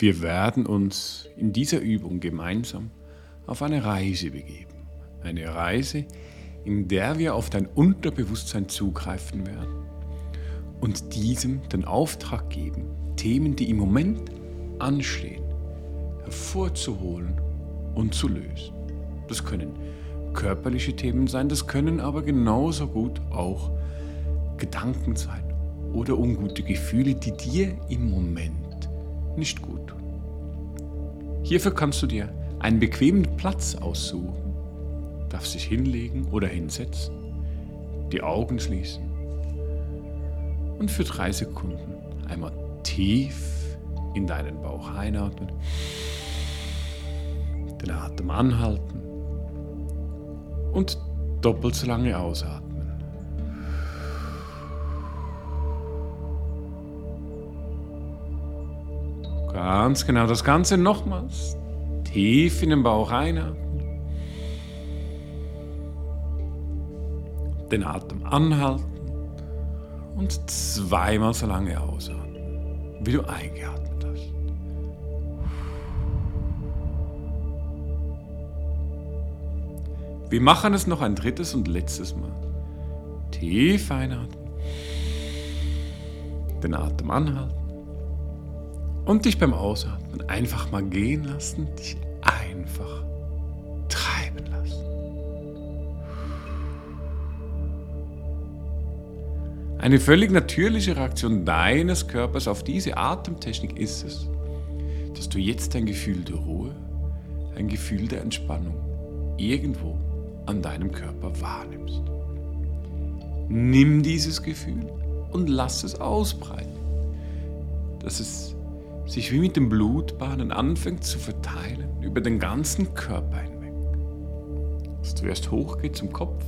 Wir werden uns in dieser Übung gemeinsam auf eine Reise begeben. Eine Reise, in der wir auf dein Unterbewusstsein zugreifen werden und diesem den Auftrag geben, Themen, die im Moment anstehen, hervorzuholen und zu lösen. Das können körperliche Themen sein, das können aber genauso gut auch Gedanken sein oder ungute Gefühle, die dir im Moment nicht gut. Hierfür kannst du dir einen bequemen Platz aussuchen, darfst dich hinlegen oder hinsetzen, die Augen schließen und für drei Sekunden einmal tief in deinen Bauch einatmen, den Atem anhalten und doppelt so lange ausatmen. Ganz genau das Ganze nochmals. Tief in den Bauch einatmen. Den Atem anhalten und zweimal so lange ausatmen, wie du eingeatmet hast. Wir machen es noch ein drittes und letztes Mal. Tief einatmen. Den Atem anhalten. Und dich beim Ausatmen einfach mal gehen lassen, dich einfach treiben lassen. Eine völlig natürliche Reaktion deines Körpers auf diese Atemtechnik ist es, dass du jetzt ein Gefühl der Ruhe, ein Gefühl der Entspannung irgendwo an deinem Körper wahrnimmst. Nimm dieses Gefühl und lass es ausbreiten. Dass es sich wie mit den Blutbahnen anfängt zu verteilen über den ganzen Körper hinweg. Dass du erst hochgeht zum Kopf,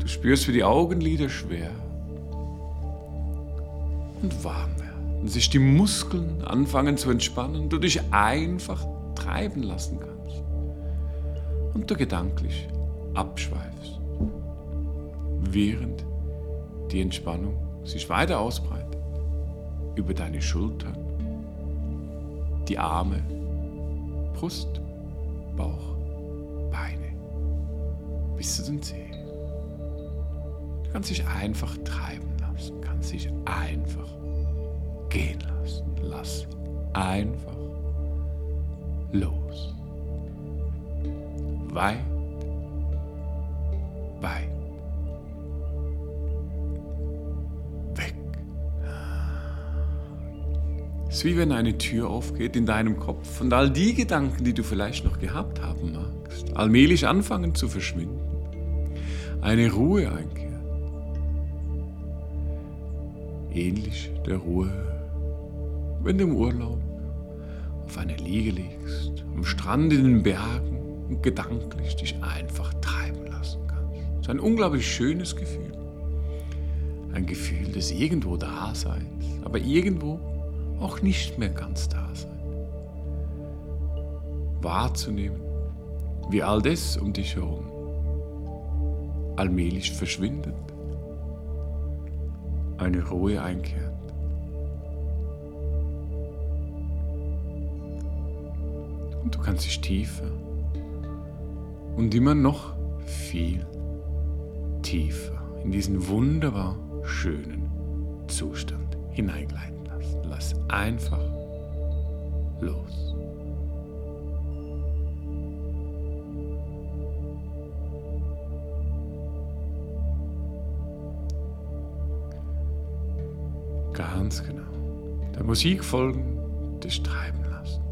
du spürst, wie die Augenlider schwer und warm werden. Und sich die Muskeln anfangen zu entspannen, du dich einfach treiben lassen kannst. Und du gedanklich abschweifst, während die Entspannung sich weiter ausbreitet über deine Schultern, die Arme, Brust, Bauch, Beine bis zu den Zehen. Du kannst dich einfach treiben lassen, kannst dich einfach gehen lassen. Lass einfach los. Weit, Es ist wie wenn eine Tür aufgeht in deinem Kopf und all die Gedanken, die du vielleicht noch gehabt haben magst, allmählich anfangen zu verschwinden. Eine Ruhe einkehrt. Ähnlich der Ruhe, wenn du im Urlaub auf einer Liege liegst, am Strand in den Bergen und gedanklich dich einfach treiben lassen kannst. Das ist ein unglaublich schönes Gefühl. Ein Gefühl des irgendwo Daseins, aber irgendwo auch nicht mehr ganz da sein. Wahrzunehmen, wie all das um dich herum allmählich verschwindet, eine Ruhe einkehrt. Und du kannst dich tiefer und immer noch viel tiefer in diesen wunderbar schönen Zustand hineingleiten. Lass einfach los. Ganz genau. Der Musik folgen, dich treiben lassen.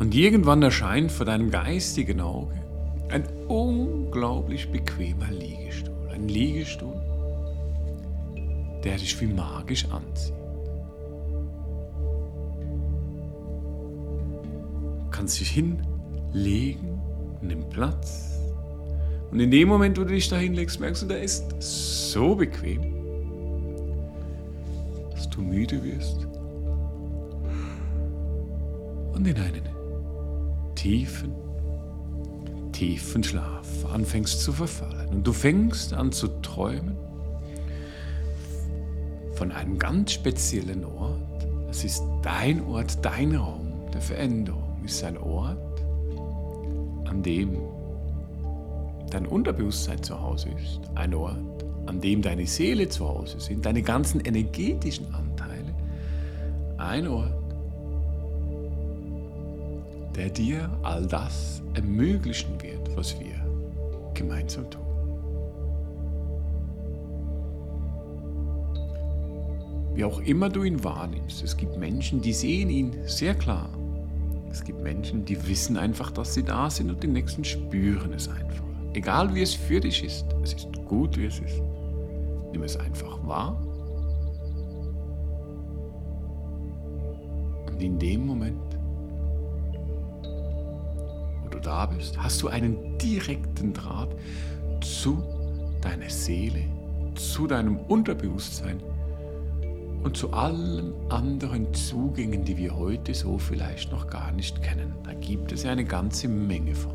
Und irgendwann erscheint vor deinem geistigen Auge ein unglaublich bequemer Liegestuhl. Ein Liegestuhl, der dich wie magisch anzieht. Du kannst dich hinlegen, nimm Platz. Und in dem Moment, wo du dich da hinlegst, merkst du, der ist so bequem, dass du müde wirst und in einen tiefen, tiefen Schlaf anfängst zu verfallen. Und du fängst an zu träumen von einem ganz speziellen Ort, Es ist dein Ort, dein Raum der Veränderung. Ist ein Ort, an dem dein Unterbewusstsein zu Hause ist. Ein Ort, an dem deine Seele zu Hause sind, deine ganzen energetischen Anteile. Ein Ort, der dir all das ermöglichen wird, was wir gemeinsam tun. Wie auch immer du ihn wahrnimmst, es gibt Menschen, die sehen ihn sehr klar. Es gibt Menschen, die wissen einfach, dass sie da sind und die nächsten spüren es einfach. Egal wie es für dich ist, es ist gut, wie es ist. Nimm es einfach wahr. Und in dem Moment, wo du da bist, hast du einen direkten Draht zu deiner Seele, zu deinem Unterbewusstsein und zu allen anderen Zugängen, die wir heute so vielleicht noch gar nicht kennen. Da gibt es ja eine ganze Menge von.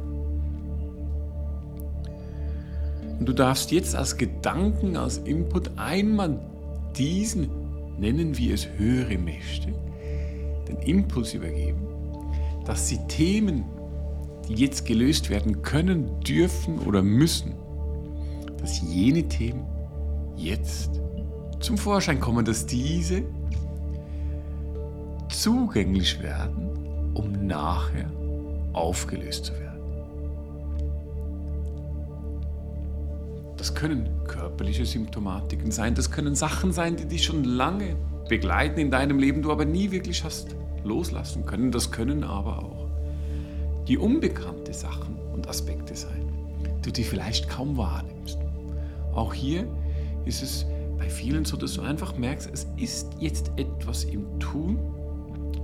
Und du darfst jetzt als Gedanken, als Input einmal diesen, nennen wir es höhere Mächte, den Impuls übergeben, dass sie Themen, die jetzt gelöst werden können, dürfen oder müssen, dass jene Themen jetzt zum Vorschein kommen, dass diese zugänglich werden, um nachher aufgelöst zu werden. Das können körperliche Symptomatiken sein, das können Sachen sein, die dich schon lange begleiten in deinem Leben, du aber nie wirklich hast loslassen können. Das können aber auch die unbekannte Sachen und Aspekte sein, die du vielleicht kaum wahrnimmst. Auch hier ist es bei vielen so, dass du einfach merkst, es ist jetzt etwas im Tun,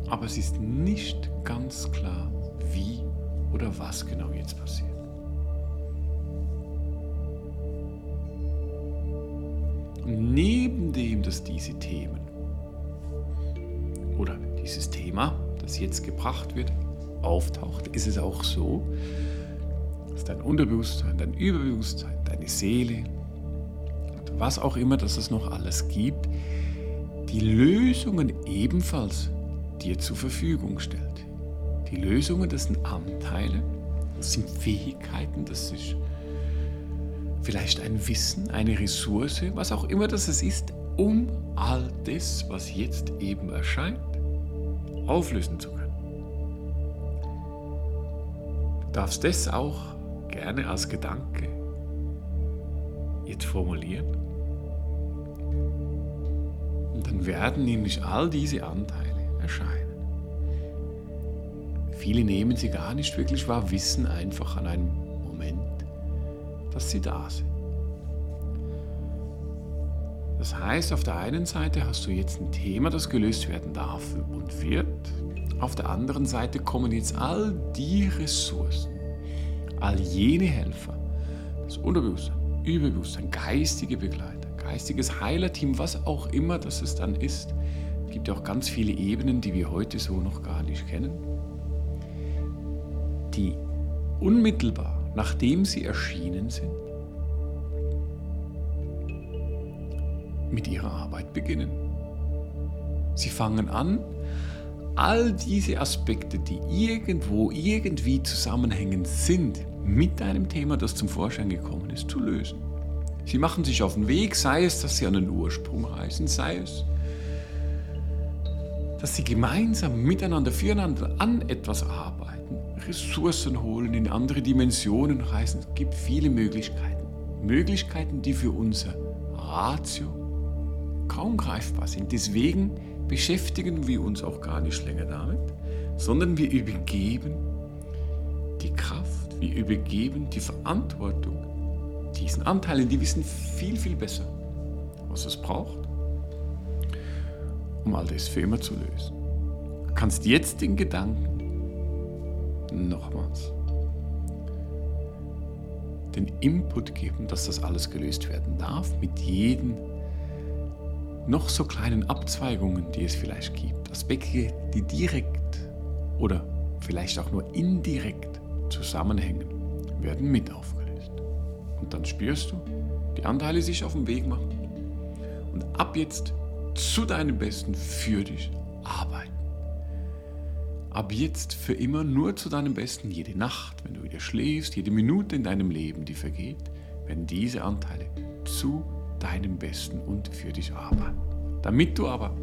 aber es ist nicht ganz klar, wie oder was genau jetzt passiert. Und neben dem, dass diese Themen oder dieses Thema, das jetzt gebracht wird, auftaucht, ist es auch so, dass dein Unterbewusstsein, dein Überbewusstsein, deine Seele, was auch immer dass es noch alles gibt, die Lösungen ebenfalls dir zur Verfügung stellt. Die Lösungen, das sind Anteile, das sind Fähigkeiten, das ist vielleicht ein Wissen, eine Ressource, was auch immer das ist, um all das, was jetzt eben erscheint, auflösen zu können. Du darfst das auch gerne als Gedanke jetzt formulieren. Und dann werden nämlich all diese Anteile erscheinen. Viele nehmen sie gar nicht wirklich wahr, wissen einfach an einem Moment, dass sie da sind. Das heißt, auf der einen Seite hast du jetzt ein Thema, das gelöst werden darf und wird. Auf der anderen Seite kommen jetzt all die Ressourcen, all jene Helfer, das Unterbewusstsein, Überbewusstsein, geistige Begleiter, geistiges Heilerteam, was auch immer das es dann ist. Es gibt auch ganz viele Ebenen, die wir heute so noch gar nicht kennen, die unmittelbar, nachdem sie erschienen sind, mit ihrer Arbeit beginnen. Sie fangen an, all diese Aspekte, die irgendwo, irgendwie zusammenhängend sind, mit einem Thema, das zum Vorschein gekommen ist, zu lösen. Sie machen sich auf den Weg, sei es, dass sie an den Ursprung reisen, sei es, dass sie gemeinsam miteinander, füreinander an etwas arbeiten, Ressourcen holen, in andere Dimensionen reisen. Es gibt viele Möglichkeiten. Möglichkeiten, die für unser Ratio kaum greifbar sind. Deswegen beschäftigen wir uns auch gar nicht länger damit, sondern wir übergeben die Kraft, wir übergeben die Verantwortung diesen Anteilen, die wissen viel, viel besser, was es braucht, um all das für immer zu lösen. Du kannst jetzt den Gedanken nochmals den Input geben, dass das alles gelöst werden darf, mit jedem noch so kleinen Abzweigungen, die es vielleicht gibt, Aspekte, die direkt oder vielleicht auch nur indirekt zusammenhängen, werden mit aufgelöst. Und dann spürst du, die Anteile sich auf den Weg machen und ab jetzt zu deinem Besten für dich arbeiten. ab jetzt für immer nur zu deinem Besten. Jede Nacht, wenn du wieder schläfst, jede Minute in deinem Leben, die vergeht, werden diese Anteile zu deinem Besten und für dich arbeiten. Damit du aber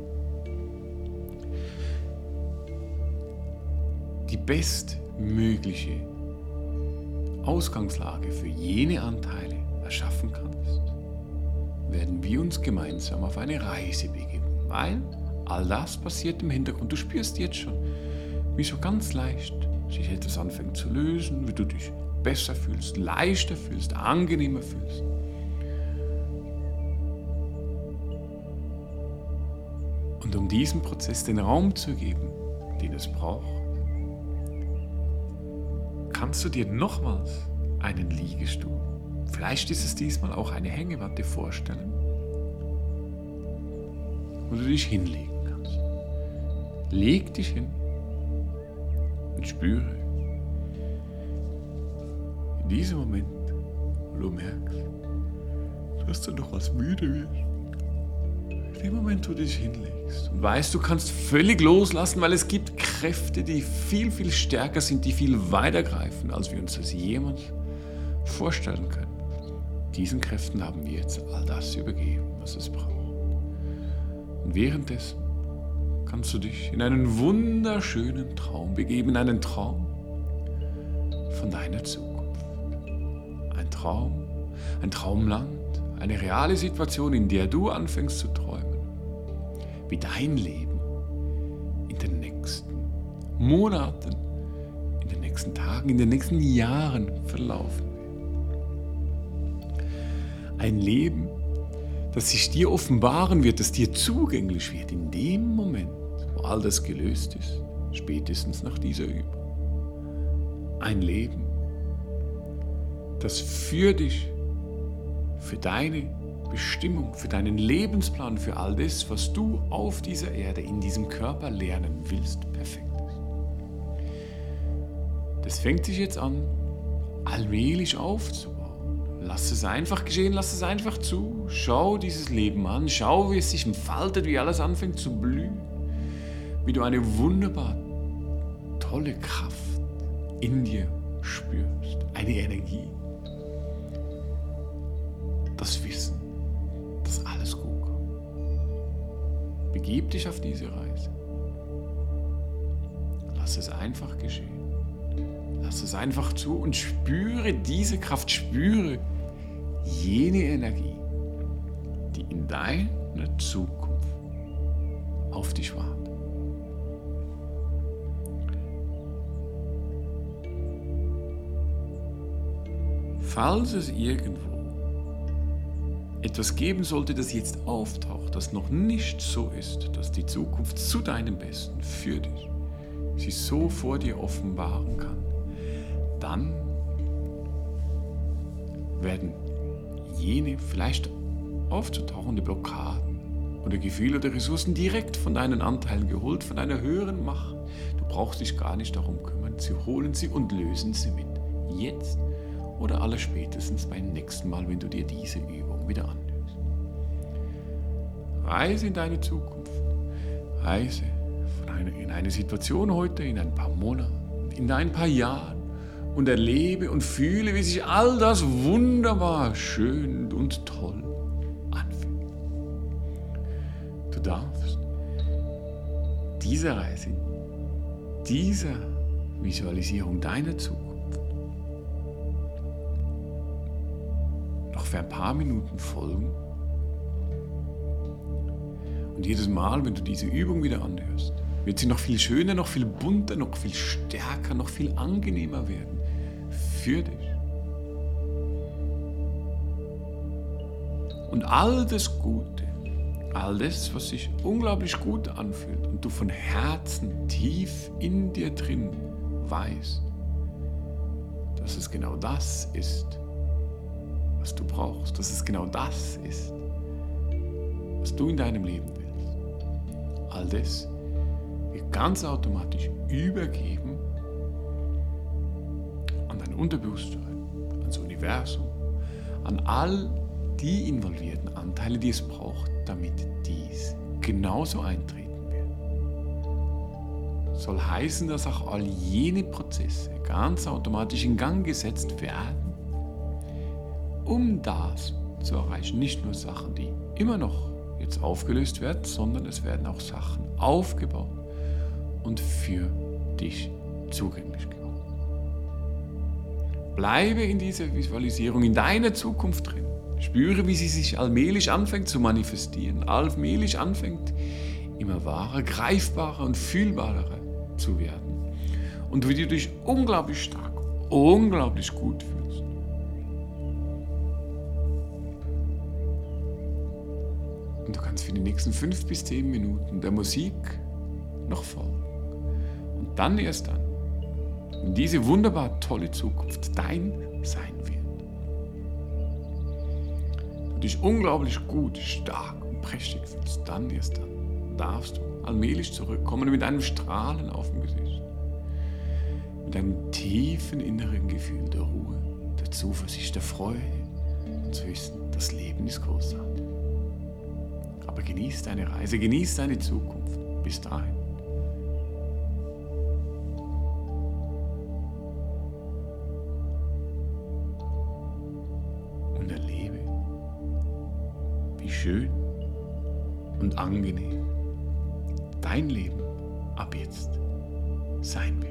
die bestmögliche Ausgangslage für jene Anteile erschaffen kannst, werden wir uns gemeinsam auf eine Reise begeben, weil all das passiert im Hintergrund. Du spürst jetzt schon, wie so ganz leicht sich etwas anfängt zu lösen, wie du dich besser fühlst, leichter fühlst, angenehmer fühlst. Und um diesem Prozess den Raum zu geben, den es braucht, kannst du dir nochmals einen Liegestuhl, vielleicht ist es diesmal auch eine Hängematte vorstellen, wo du dich hinlegen kannst. Leg dich hin und spüre in diesem Moment, wo du merkst, dass du noch was müde wirst, in dem Moment, wo du dich hinlegst und weißt, du kannst völlig loslassen, weil es gibt Kräfte, die viel, viel stärker sind, die viel weiter greifen, als wir uns das jemals vorstellen können. Diesen Kräften haben wir jetzt all das übergeben, was es braucht. Und währenddessen kannst du dich in einen wunderschönen Traum begeben, in einen Traum von deiner Zukunft. Ein Traum, ein Traumland, eine reale Situation, in der du anfängst zu träumen, wie dein Leben in den nächsten Monaten, in den nächsten Tagen, in den nächsten Jahren verlaufen wird. Ein Leben, das sich dir offenbaren wird, das dir zugänglich wird in dem Moment, wo all das gelöst ist, spätestens nach dieser Übung. Ein Leben, das für dich, für deine Bestimmung, für deinen Lebensplan, für all das, was du auf dieser Erde, in diesem Körper lernen willst, perfekt ist. Das fängt sich jetzt an, allmählich aufzubauen. Lass es einfach geschehen, lass es einfach zu. Schau dieses Leben an, schau, wie es sich entfaltet, wie alles anfängt zu blühen. Wie du eine wunderbar tolle Kraft in dir spürst, eine Energie. Das Wissen, dass alles gut kommt. Begib dich auf diese Reise. Lass es einfach geschehen. Lass es einfach zu und spüre diese Kraft, spüre jene Energie, die in deiner Zukunft auf dich wartet. Falls es irgendwo etwas geben sollte, das jetzt auftaucht, das noch nicht so ist, dass die Zukunft zu deinem Besten für dich sie so vor dir offenbaren kann, dann werden jene vielleicht aufzutauchende Blockaden oder Gefühle oder Ressourcen direkt von deinen Anteilen geholt, von einer höheren Macht. Du brauchst dich gar nicht darum kümmern. Sie holen sie und lösen sie mit. Jetzt oder allerspätestens beim nächsten Mal, wenn du dir diese Übung wieder anhörst. Reise in deine Zukunft. Reise einer, in eine Situation heute, in ein paar Monaten, in ein paar Jahren und erlebe und fühle, wie sich all das wunderbar, schön und toll anfühlt. Du darfst dieser Reise, dieser Visualisierung deiner Zukunft für ein paar Minuten folgen. Und jedes Mal, wenn du diese Übung wieder anhörst, wird sie noch viel schöner, noch viel bunter, noch viel stärker, noch viel angenehmer werden für dich. Und all das Gute, all das, was sich unglaublich gut anfühlt und du von Herzen tief in dir drin weißt, dass es genau das ist, was du brauchst, dass es genau das ist, was du in deinem Leben willst. All das wird ganz automatisch übergeben Unterbewusstsein, ans Universum, an all die involvierten Anteile, die es braucht, damit dies genauso eintreten wird. soll heißen, dass auch all jene Prozesse ganz automatisch in Gang gesetzt werden, um das zu erreichen. Nicht nur Sachen, die immer noch jetzt aufgelöst werden, sondern es werden auch Sachen aufgebaut und für dich zugänglich gemacht. Bleibe in dieser Visualisierung, in deiner Zukunft drin. Spüre, wie sie sich allmählich anfängt zu manifestieren, allmählich anfängt, immer wahrer, greifbarer und fühlbarer zu werden. Und wie du dich unglaublich stark, unglaublich gut fühlst. Für die nächsten fünf bis zehn Minuten der Musik noch folgen. Und dann erst dann, wenn diese wunderbar tolle Zukunft dein sein wird. Du dich unglaublich gut, stark und prächtig fühlst, dann erst dann darfst du allmählich zurückkommen mit einem Strahlen auf dem Gesicht. Mit einem tiefen inneren Gefühl der Ruhe, der Zuversicht, der Freude und zu wissen, das Leben ist großartig. Aber genieß deine Reise, genieß deine Zukunft. Bis dahin. Und erlebe, wie schön und angenehm dein Leben ab jetzt sein wird.